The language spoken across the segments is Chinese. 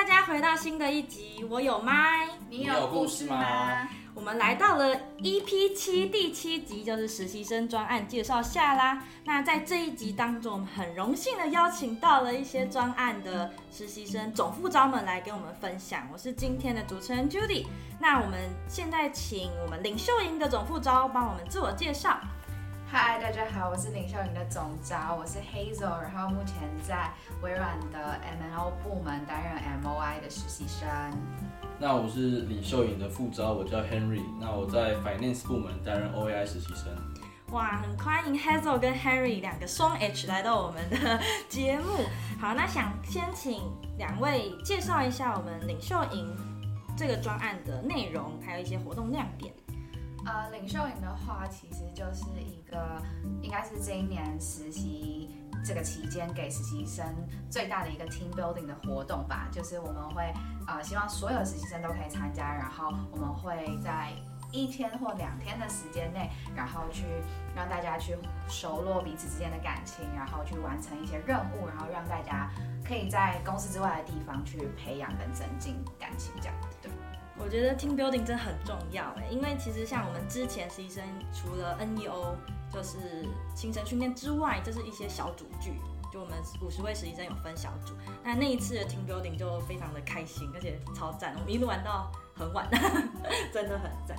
大家回到新的一集，我有麦，你有故事吗？我们来到了 EP 七第七集，就是实习生专案介绍下啦。那在这一集当中，我们很荣幸的邀请到了一些专案的实习生总副招们来跟我们分享。我是今天的主持人 Judy。那我们现在请我们领袖营的总副招帮我们自我介绍。嗨，大家好，我是领秀营的总招，我是 Hazel，然后目前在微软的 M&O 部门担任 MOI 的实习生。那我是领秀营的副招，我叫 Henry，那我在 Finance 部门担任 OAI 实习生。哇，很欢迎 Hazel 跟 Henry 两个双 H 来到我们的节目。好，那想先请两位介绍一下我们领袖营这个专案的内容，还有一些活动亮点。呃，领袖营的话，其实就是一个，应该是这一年实习这个期间给实习生最大的一个 team building 的活动吧。就是我们会，呃，希望所有实习生都可以参加，然后我们会在一天或两天的时间内，然后去让大家去熟络彼此之间的感情，然后去完成一些任务，然后让大家可以在公司之外的地方去培养跟增进感情，这样对。我觉得 team building 真的很重要哎，因为其实像我们之前实习生除了 NEO 就是行程训练之外，就是一些小组剧，就我们五十位实习生有分小组，那那一次的 team building 就非常的开心，而且超赞，我们一路玩到很晚，真的很赞。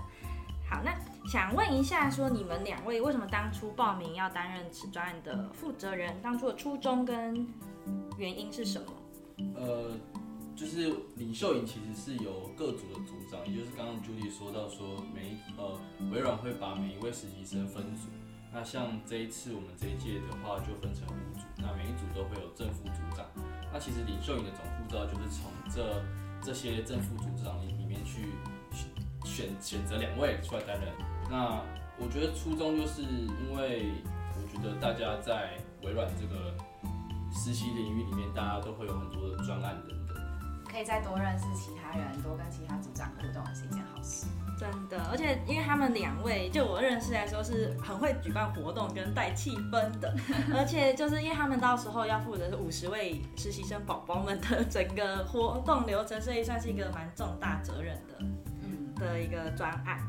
好，那想问一下，说你们两位为什么当初报名要担任此专案的负责人？当初的初衷跟原因是什么？呃。就是领袖营其实是由各组的组长，也就是刚刚 Judy 说到说每一呃微软会把每一位实习生分组，那像这一次我们这一届的话就分成五组，那每一组都会有正副组长，那其实领袖营的总副召就是从这这些正副组长里里面去选选择两位出来担任。那我觉得初衷就是因为我觉得大家在微软这个实习领域里面，大家都会有很多的专案的。可以再多认识其他人，多跟其他组长互动，是一件好事。真的，而且因为他们两位，就我认识来说，是很会举办活动跟带气氛的。而且就是因为他们到时候要负责是五十位实习生宝宝们的 整个活动流程，所以算是一个蛮重大责任的，嗯，的一个专案。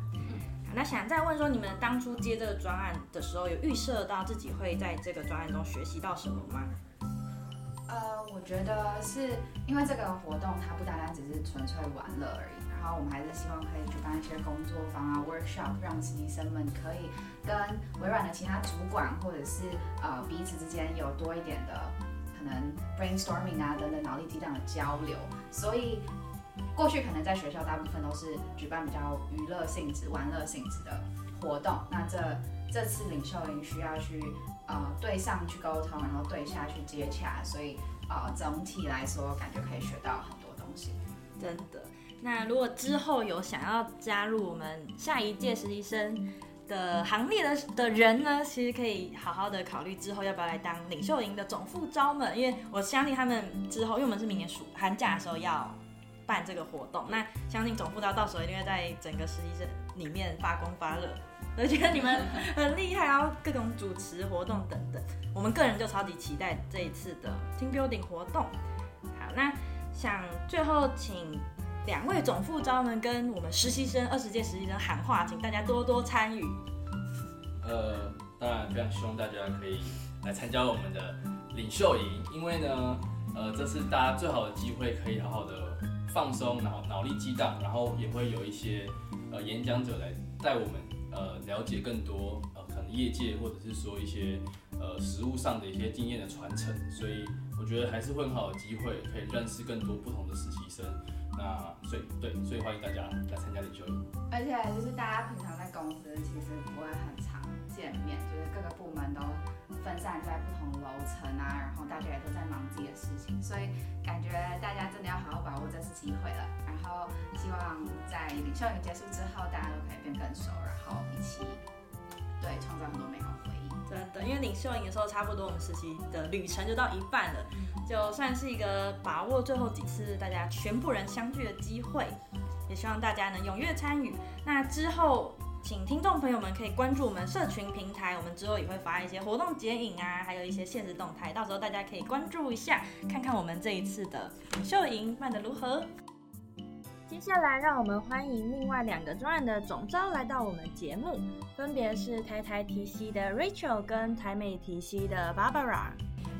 那想再问说，你们当初接这个专案的时候，有预设到自己会在这个专案中学习到什么吗？呃，我觉得是因为这个活动它不单单只是纯粹玩乐而已，然后我们还是希望可以举办一些工作坊啊、workshop，让实习生们可以跟微软的其他主管或者是呃彼此之间有多一点的可能 brainstorming 啊等等脑力激荡的交流。所以过去可能在学校大部分都是举办比较娱乐性质、玩乐性质的活动，那这这次领袖营需要去。呃，对上去沟通，然后对下去接洽，所以呃，总体来说感觉可以学到很多东西。真的。那如果之后有想要加入我们下一届实习生的行列的的人呢，其实可以好好的考虑之后要不要来当领袖营的总副招们，因为我相信他们之后，因为我们是明年暑寒假的时候要办这个活动，那相信总副招到时候一定会在整个实习生里面发光发热。我觉得你们 很厉害，然后各种主持活动等等，我们个人就超级期待这一次的 team building 活动。好，那想最后请两位总副招们跟我们实习生二十届实习生喊话，请大家多多参与。呃，当然非常希望大家可以来参加我们的领袖营，因为呢，呃，这是大家最好的机会，可以好好的放松脑脑力激荡，然后也会有一些呃演讲者来带我们。呃，了解更多呃，可能业界或者是说一些呃实务上的一些经验的传承，所以我觉得还是会很好的机会，可以认识更多不同的实习生。那所以对，所以欢迎大家来参加领袖营。而且就是大家平常在公司其实不会很常见面，就是各个部门都分散在不同楼层啊，然后大家也都在忙自己的事情，所以希望在领袖营结束之后，大家都可以变更熟，然后。一起对创造很多美好回忆，真的，因为领袖营的时候差不多，我们实习的旅程就到一半了，就算是一个把握最后几次大家全部人相聚的机会，也希望大家能踊跃参与。那之后请听众朋友们可以关注我们社群平台，我们之后也会发一些活动剪影啊，还有一些限时动态，到时候大家可以关注一下，看看我们这一次的领袖营办得如何。接下来，让我们欢迎另外两个专案的总召来到我们节目，分别是台台提携的 Rachel 跟台美提携的 Barbara。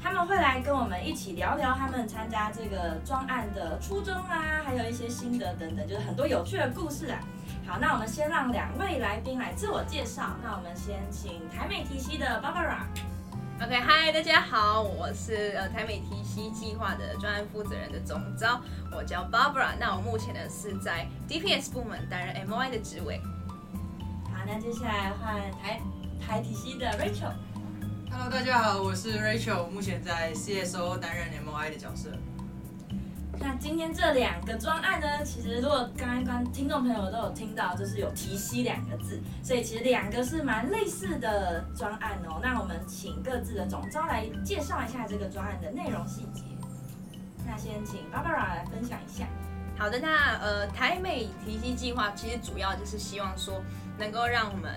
他们会来跟我们一起聊聊他们参加这个专案的初衷啊，还有一些心得等等，就是很多有趣的故事啊。好，那我们先让两位来宾来自我介绍。那我们先请台美提携的 Barbara。OK，嗨，大家好，我是呃台美 T C 计划的专案负责人的总招，我叫 Barbara。那我目前呢是在 DPS 部门担任 MOI 的职位。好，那接下来换台台体系的 Rachel。Hello，大家好，我是 Rachel，目前在 CSO 担任 MOI 的角色。那今天这两个专案呢，其实如果刚刚听众朋友都有听到，就是有提息两个字，所以其实两个是蛮类似的专案哦。那我们请各自的总召来介绍一下这个专案的内容细节。那先请 Barbara 来分享一下。好的，那呃台美提息计划其实主要就是希望说能够让我们。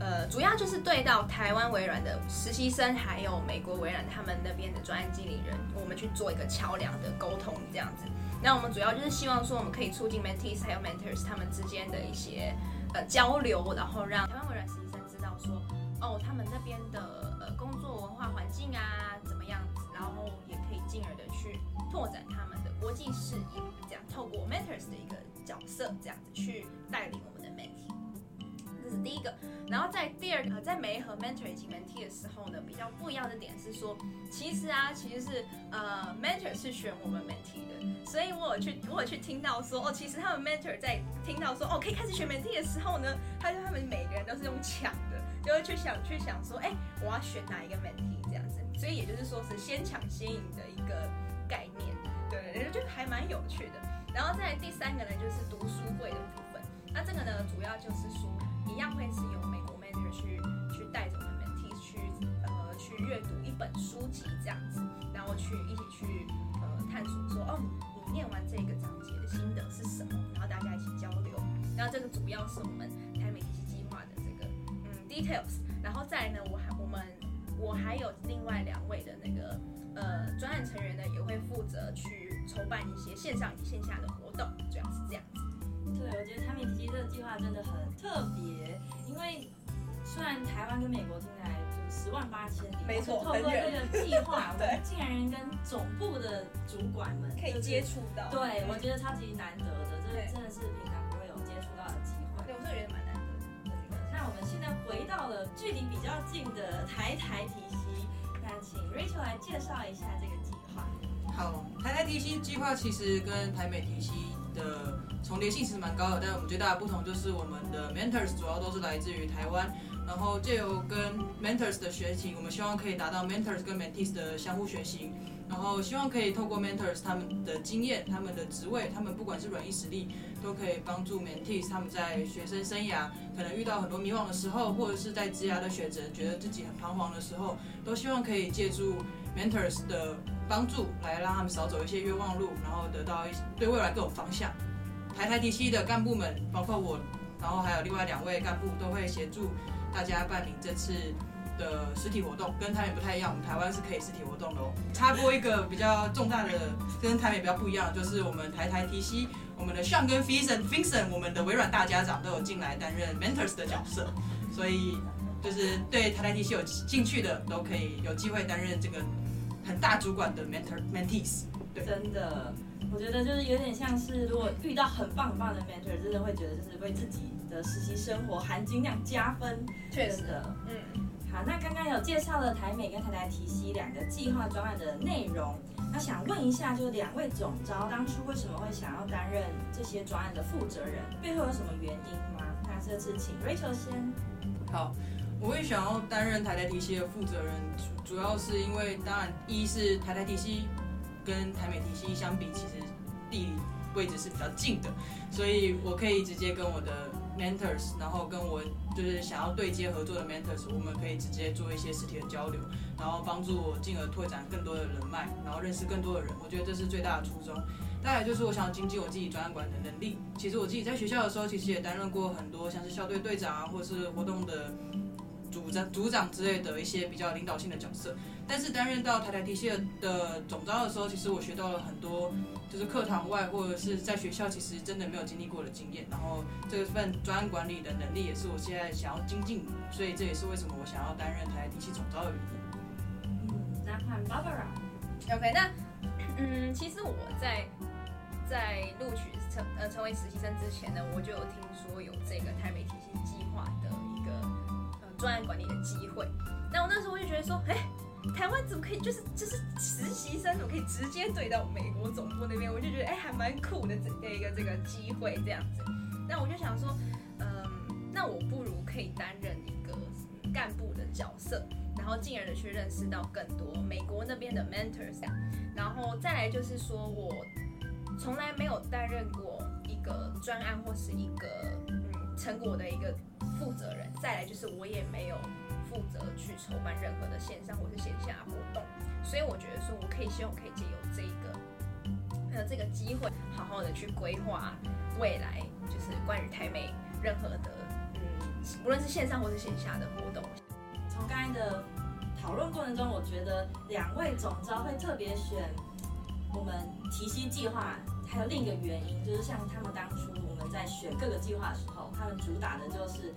呃，主要就是对到台湾微软的实习生，还有美国微软他们那边的专案经理人，我们去做一个桥梁的沟通，这样子。那我们主要就是希望说，我们可以促进 mentees 还有 mentors 他们之间的一些呃交流，然后让台湾微软实习生知道说，哦，他们那边的呃工作文化环境啊怎么样子，然后也可以进而的去拓展他们的国际视野，这样透过 mentors 的一个角色，这样子去带领我们的 mentee。是第一个，然后在第二个，在媒合 mentor 以及 mentee 的时候呢，比较不一样的点是说，其实啊，其实是呃 mentor 是选我们 mentee 的，所以我有去我有去听到说，哦，其实他们 mentor 在听到说，哦，可以开始选 mentee 的时候呢，他就他们每个人都是用抢的，就会去想去想说，哎，我要选哪一个 mentee 这样子，所以也就是说是先抢先赢的一个概念，对，我觉得还蛮有趣的。然后再第三个呢，就是读书会的部分，那这个呢，主要就是说。一样会是由美国 mentor 去去带着我们 m e 去呃去阅读一本书籍这样子，然后去一起去呃探索说哦，你念完这个章节的心得是什么，然后大家一起交流。然后这个主要是我们台美提携计划的这个嗯 details。然后再来呢，我还我们我还有另外两位的那个呃专案成员呢，也会负责去筹办一些线上以及线下的活动，主要是这样子。对，我觉得台美提携这个计划真的很特别，因为虽然台湾跟美国听起来就十万八千里，没错，透过这个计划，我们竟然跟总部的主管们可以接触到，对，我觉得超级难得的，这真的是平常不会有接触到的机会。对，我是觉得蛮难得的。那我们现在回到了距离比较近的台台体系，那请 Rachel 来介绍一下这个计划。好，台台提携计划其实跟台美提携的重叠性其实蛮高的，但我们最大的不同就是我们的 mentors 主要都是来自于台湾，然后借由跟 mentors 的学习，我们希望可以达到 mentors 跟 mentees 的相互学习，然后希望可以透过 mentors 他们的经验、他们的职位、他们不管是软硬实力，都可以帮助 mentees 他们在学生生涯可能遇到很多迷惘的时候，或者是在职涯的选择觉得自己很彷徨的时候，都希望可以借助 mentors 的帮助来让他们少走一些冤枉路，然后得到一些对未来更有方向。台台提携的干部们，包括我，然后还有另外两位干部，都会协助大家办理这次的实体活动。跟台北不太一样，我们台湾是可以实体活动的哦。插播一个比较重大的，跟台北比较不一样，就是我们台台 T C，，我们的 Sean 跟 Vincent Vincent，我们的微软大家长都有进来担任 Mentors 的角色，所以就是对台台 T C 有兴趣的，都可以有机会担任这个很大主管的 Mentor Mentees。对，真的。我觉得就是有点像是，如果遇到很棒很棒的 mentor，真的会觉得就是为自己的实习生活含金量加分。确实的，嗯。好，那刚刚有介绍了台美跟台台提携两个计划专案的内容，那想问一下，就是两位总招当初为什么会想要担任这些专案的负责人？背后有什么原因吗？那这次请 Rachel 先。好，我会想要担任台台提携的负责人，主主要是因为，当然一是台台提携。跟台美提携相比，其实地理位置是比较近的，所以我可以直接跟我的 mentors，然后跟我就是想要对接合作的 mentors，我们可以直接做一些实体的交流，然后帮助我进而拓展更多的人脉，然后认识更多的人。我觉得这是最大的初衷。再来就是我想要精进我自己专案管的能力。其实我自己在学校的时候，其实也担任过很多像是校队队长啊，或者是活动的组长、组长之类的一些比较领导性的角色。但是担任到台台体系的总招的时候，其实我学到了很多，就是课堂外或者是在学校其实真的没有经历过的经验。然后这份专案管理的能力也是我现在想要精进，所以这也是为什么我想要担任台台体系总招的原因。嗯，那看 Barbara。OK，那嗯，其实我在在录取成呃成为实习生之前呢，我就有听说有这个台美体系计划的一个呃专案管理的机会。那我那时候我就觉得说，哎，台湾怎么可以就是就是实习生怎么可以直接对到美国总部那边？我就觉得哎，还蛮酷的这一个这个机会这样子。那我就想说，嗯，那我不如可以担任一个干部的角色。然后进而的去认识到更多美国那边的 mentors，然后再来就是说我从来没有担任过一个专案或是一个嗯成果的一个负责人，再来就是我也没有负责去筹办任何的线上或是线下活动，所以我觉得说我可以希望可以借由这个呃这个机会，好好的去规划未来，就是关于台美任何的嗯无论是线上或是线下的活动。从刚才的讨论过程中，我觉得两位总召会特别选我们提携计划，还有另一个原因就是，像他们当初我们在选各个计划的时候，他们主打的就是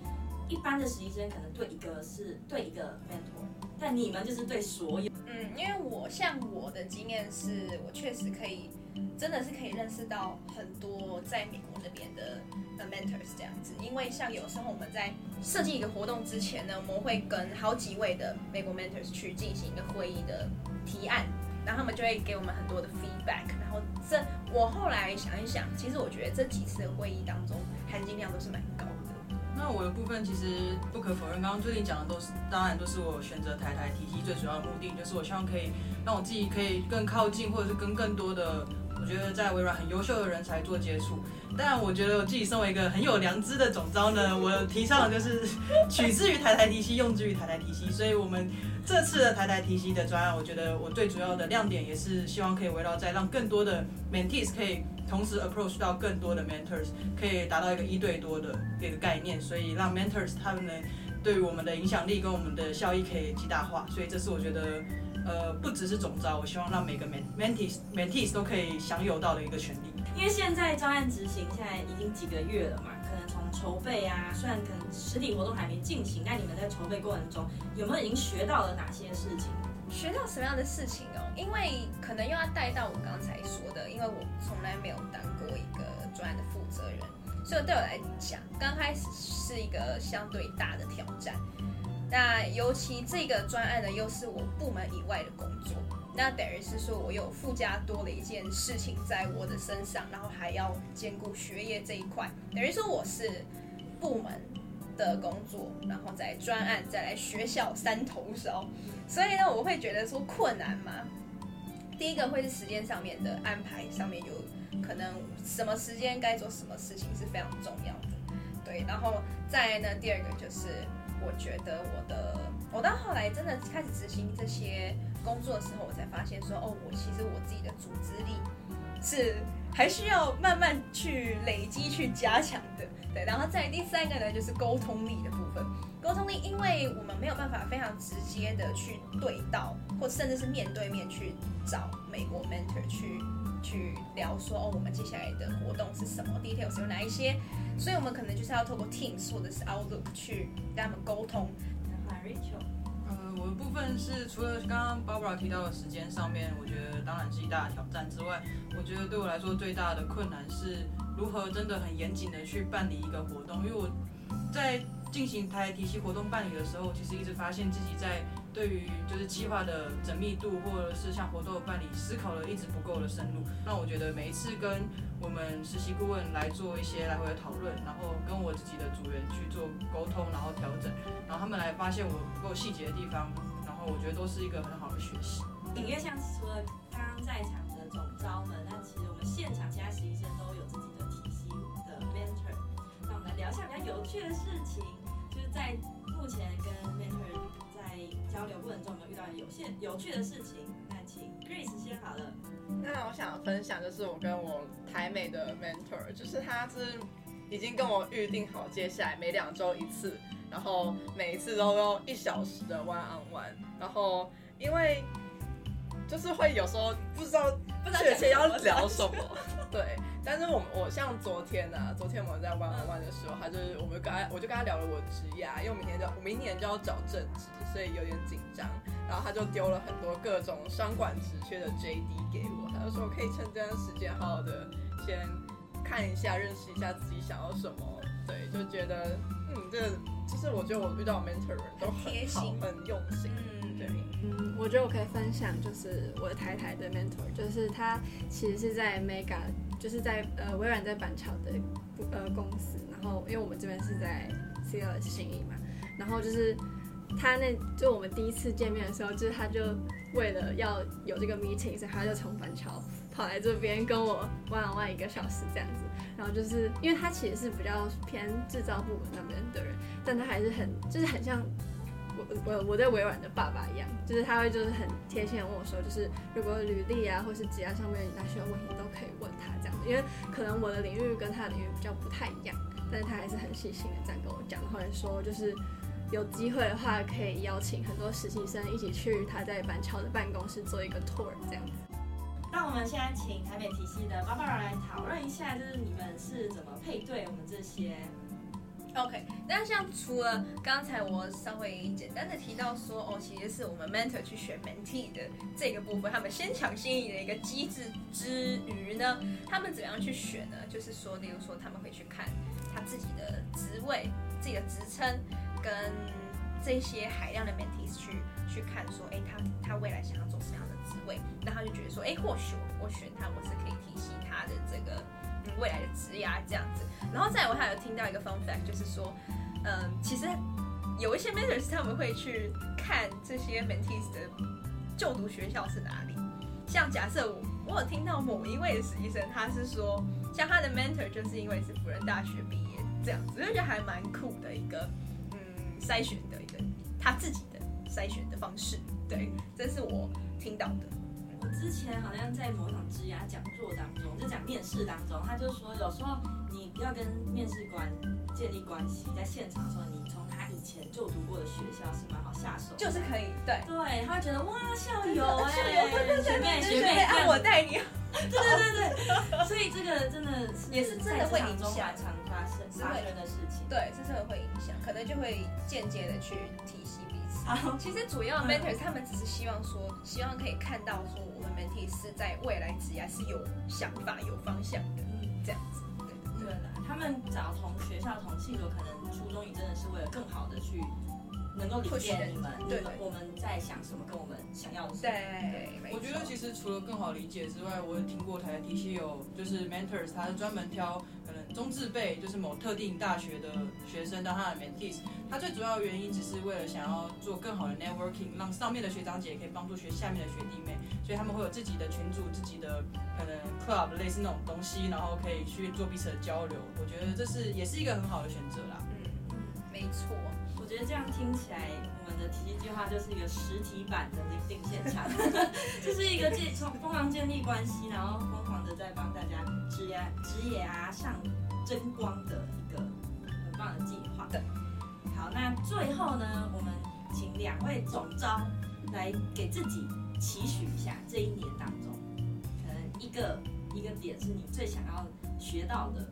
一般的实习生可能对一个是对一个 mentor，但你们就是对所有。嗯，因为我像我的经验是，我确实可以。真的是可以认识到很多在美国那边的的 mentors 这样子，因为像有时候我们在设计一个活动之前呢，我们会跟好几位的美国 mentors 去进行一个会议的提案，然后他们就会给我们很多的 feedback，然后这我后来想一想，其实我觉得这几次的会议当中含金量都是蛮高。那我的部分其实不可否认，刚刚最近讲的都是，当然都是我选择台台体系最主要的目的，就是我希望可以让我自己可以更靠近，或者是跟更多的。我觉得在微软很优秀的人才做接触，但我觉得我自己身为一个很有良知的总招呢，我提倡的就是取之于台台体系，用之于台台体系。所以，我们这次的台台 TC 的专案，我觉得我最主要的亮点也是希望可以围绕在让更多的 mentees 可以同时 approach 到更多的 mentors，可以达到一个一对多的一个概念，所以让 mentors 他们呢对于我们的影响力跟我们的效益可以极大化。所以，这是我觉得。呃，不只是总招，我希望让每个 mentees mentees 都可以享有到的一个权利。因为现在专案执行现在已经几个月了嘛，从筹备啊，虽然可能实体活动还没进行，但你们在筹备过程中有没有已经学到了哪些事情？学到什么样的事情哦？因为可能又要带到我刚才说的，因为我从来没有当过一个专案的负责人，所以对我来讲，刚开始是一个相对大的挑战。那尤其这个专案呢，又是我部门以外的工作，那等于是说我有附加多了一件事情在我的身上，然后还要兼顾学业这一块，等于说我是部门的工作，然后在专案再来学校三头烧，所以呢，我会觉得说困难嘛。第一个会是时间上面的安排上面有可能什么时间该做什么事情是非常重要的，对，然后再呢，第二个就是。我觉得我的，我到后来真的开始执行这些工作的时候，我才发现说，哦，我其实我自己的组织力是还需要慢慢去累积、去加强的。对，然后再第三个呢，就是沟通力的部分。沟通力，因为我们没有办法非常直接的去对到，或甚至是面对面去找美国 mentor 去。去聊说哦，我们接下来的活动是什么，details 有哪一些，所以我们可能就是要透过 Teams 或者是 Outlook 去跟他们沟通。那 Rachel，我的部分是除了刚刚 Barbara 提到的时间上面，我觉得当然是一大挑战之外，我觉得对我来说最大的困难是如何真的很严谨的去办理一个活动，因为我在进行台体系活动办理的时候，其实一直发现自己在。对于就是计划的缜密度，或者是像活动的办理，思考的一直不够的深入。那我觉得每一次跟我们实习顾问来做一些来回的讨论，然后跟我自己的组员去做沟通，然后调整，然后他们来发现我不够细节的地方，然后我觉得都是一个很好的学习。因为像除了刚刚在场的总招们，那其实我们现场其他实习生都有自己的体系的 mentor。那我们来聊一下比较有趣的事情，在目前跟 mentor 在。交流过程中有没有遇到有些有趣的事情？那请请 Grace 先好了。那我想分享就是我跟我台美的 mentor，就是他是已经跟我预定好接下来每两周一次，然后每一次都用一小时的 one on one，然后因为就是会有时候不知道确切要聊什么，对。但是我我像昨天呢、啊，昨天我们在玩玩玩的时候，他就是我们跟他我就跟他聊了我的职业啊，因为我明天就我明年就要找正职，所以有点紧张。然后他就丢了很多各种商管职缺的 JD 给我，他就说我可以趁这段时间好好的先看一下，认识一下自己想要什么。对，就觉得嗯，这个就是我觉得我遇到 mentor 人都很好，很用心。嗯，对，嗯，我觉得我可以分享，就是我的台台的 mentor，就是他其实是在 Mega。就是在呃微软在板桥的呃公司，然后因为我们这边是在 CLS 信义嘛，然后就是他那就我们第一次见面的时候，就是他就为了要有这个 meeting，所以他就从板桥跑来这边跟我 one on one 一个小时这样子，然后就是因为他其实是比较偏制造部门那边的人，但他还是很就是很像。我我在微软的爸爸一样，就是他会就是很贴心的问我说，就是如果履历啊或是职涯上面哪需要问题都可以问他这样子，因为可能我的领域跟他的领域比较不太一样，但是他还是很细心的这样跟我讲，或者说就是有机会的话可以邀请很多实习生一起去他在板桥的办公室做一个 tour 这样子。那我们现在请台美体系的 Barbara 来讨论一下，就是你们是怎么配对我们这些。OK，那像除了刚才我稍微简单的提到说，哦，其实是我们 mentor 去选 mentee 的这个部分，他们先抢先赢的一个机制之余呢，他们怎么样去选呢？就是说，例如说他们会去看他自己的职位、自己的职称，跟这些海量的 mentees 去去看说，哎，他他未来想要做什么样的职位，那他就觉得说，哎，或许我选他，我是可以提携他的这个。未来的职涯这样子，然后再我还有听到一个 fun fact，就是说，嗯，其实有一些 mentors 他们会去看这些 mentees 的就读学校是哪里。像假设我我有听到某一位实习生，他是说，像他的 mentor 就是因为是辅仁大学毕业这样子，我就觉得还蛮酷的一个，嗯，筛选的一个他自己的筛选的方式。对，这是我听到的。我之前好像在某场职涯讲座当中，就讲面试当中，他就说有时候你要跟面试官建立关系，在现场的时候，你从他以前就读过的学校是蛮好下手，就是可以，对。对，他会觉得哇校友哎，校友对对 对，学妹学妹，让我带你，对对对对，所以这个真的是也是真的会影响。常发生发生的事情，对，是真的会影响，可能就会间接的去提携彼此。其实主要 mentors 他们只是希望说，希望可以看到说。mentee 是在未来职业是有想法、有方向的，嗯这样子。对对了，他们找同学校同系的，可能初衷也真的是为了更好的去能够理解你们，对，对，我们在想什么，跟我们想要的。对，我觉得其实除了更好理解之外，我也听过台体系有就是 mentors，他是专门挑。中字辈就是某特定大学的学生当他的 mentees，他最主要的原因只是为了想要做更好的 networking，让上面的学长姐可以帮助学下面的学弟妹，所以他们会有自己的群组、自己的可能 club 类似那种东西，然后可以去做彼此的交流。我觉得这是也是一个很好的选择啦。嗯，没错，我觉得这样听起来，我们的体系计划就是一个实体版的灵性现场，就是一个建从疯狂建立关系，然后的在帮大家职业职业啊上。争光的一个很棒的计划。对，好，那最后呢，我们请两位总招来给自己期许一下这一年当中，可能一个一个点是你最想要学到的。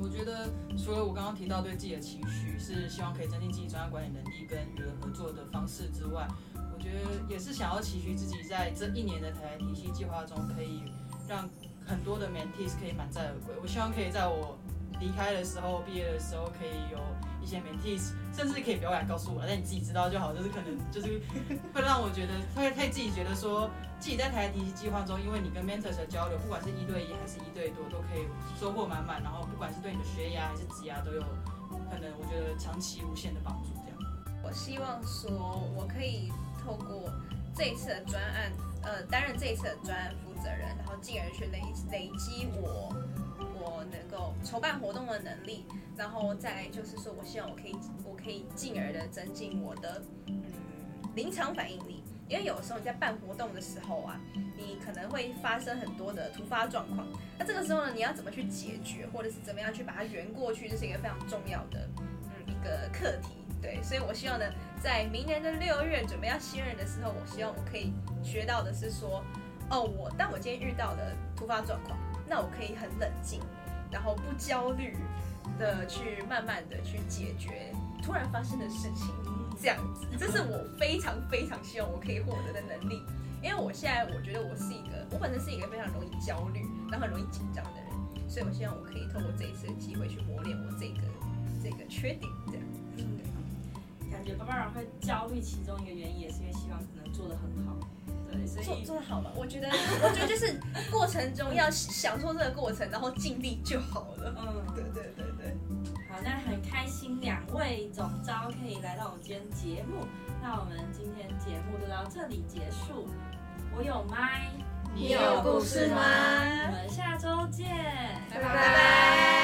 我觉得除了我刚刚提到对自己的期许是希望可以增进自己专业管理能力跟与人合作的方式之外，我觉得也是想要期许自己在这一年的台台体系计划中，可以让很多的 mentees 可以满载而归。我希望可以在我离开的时候，毕业的时候，可以有一些 mentees，甚至可以不要来告诉我，但你自己知道就好。就是可能就是会让我觉得，会会自己觉得说，自己在台体系计划中，因为你跟 mentors 的交流，不管是一对一还是一对多，都可以收获满满。然后不管是对你的学业还是职业，都有可能我觉得长期无限的帮助。这样，我希望说我可以透过这一次的专案，呃，担任这一次的专案责任，然后进而去累累积我。我能够筹办活动的能力，然后再就是说，我希望我可以，我可以进而的增进我的嗯临场反应力，因为有时候你在办活动的时候啊，你可能会发生很多的突发状况。那这个时候呢，你要怎么去解决，或者是怎么样去把它圆过去，这是一个非常重要的嗯一个课题。对，所以我希望呢，在明年的六月准备要新人的时候，我希望我可以学到的是说，哦，我当我今天遇到的突发状况，那我可以很冷静，然后不焦虑的去慢慢的去解决突然发生的事情。这样子，这是我非常非常希望我可以获得的能力，因为我现在我觉得我是一个，我本身是一个非常容易焦虑，然后很容易紧张的人，所以我希望我可以透过这一次的机会去磨练我这个这个缺点，这样。嗯，感觉 Barbara 会焦虑，其中一个原因也是因为希望能做得很好，对，所以做做得好吧，我觉得我觉得就是过程中要享受这个过程，然后尽力就好了。嗯，对对对对。好，那很开心两位总招可以来到我们今天节目。那我们今天节目就到这里结束。我有麦，你有故事吗？我们下周见，拜拜。拜拜。